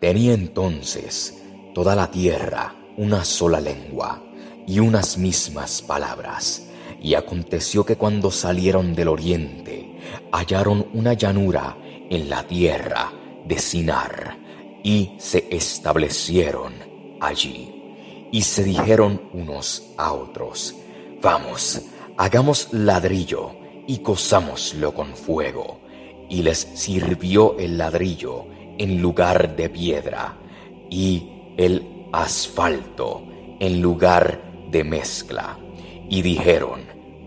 Tenía entonces toda la tierra una sola lengua y unas mismas palabras. Y aconteció que cuando salieron del oriente, hallaron una llanura en la tierra de Sinar, y se establecieron allí. Y se dijeron unos a otros, vamos, hagamos ladrillo y cosámoslo con fuego. Y les sirvió el ladrillo en lugar de piedra, y el asfalto en lugar de mezcla. Y dijeron,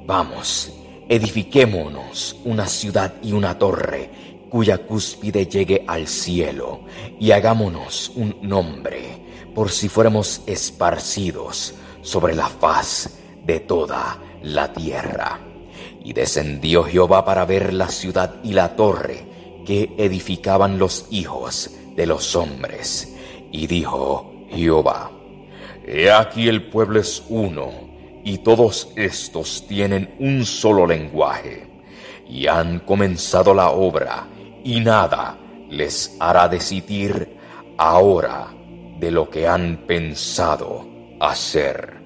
vamos, edifiquémonos una ciudad y una torre cuya cúspide llegue al cielo, y hagámonos un nombre, por si fuéramos esparcidos sobre la faz de toda la tierra. Y descendió Jehová para ver la ciudad y la torre que edificaban los hijos de los hombres. Y dijo Jehová, He aquí el pueblo es uno, y todos estos tienen un solo lenguaje, y han comenzado la obra, y nada les hará decidir ahora de lo que han pensado hacer.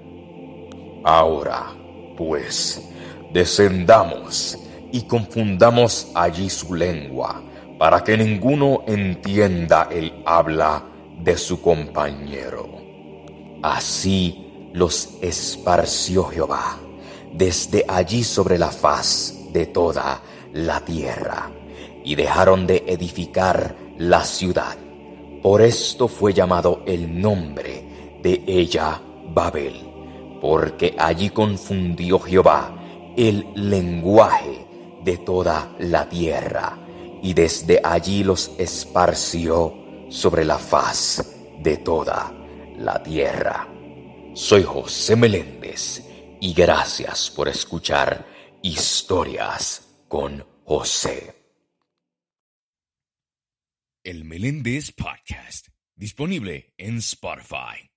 Ahora, pues, descendamos y confundamos allí su lengua, para que ninguno entienda el habla de su compañero. Así los esparció Jehová desde allí sobre la faz de toda la tierra y dejaron de edificar la ciudad. Por esto fue llamado el nombre de ella Babel, porque allí confundió Jehová el lenguaje de toda la tierra, y desde allí los esparció sobre la faz de toda la tierra. Soy José Meléndez y gracias por escuchar Historias con José. El Meléndez Podcast, disponible en Spotify.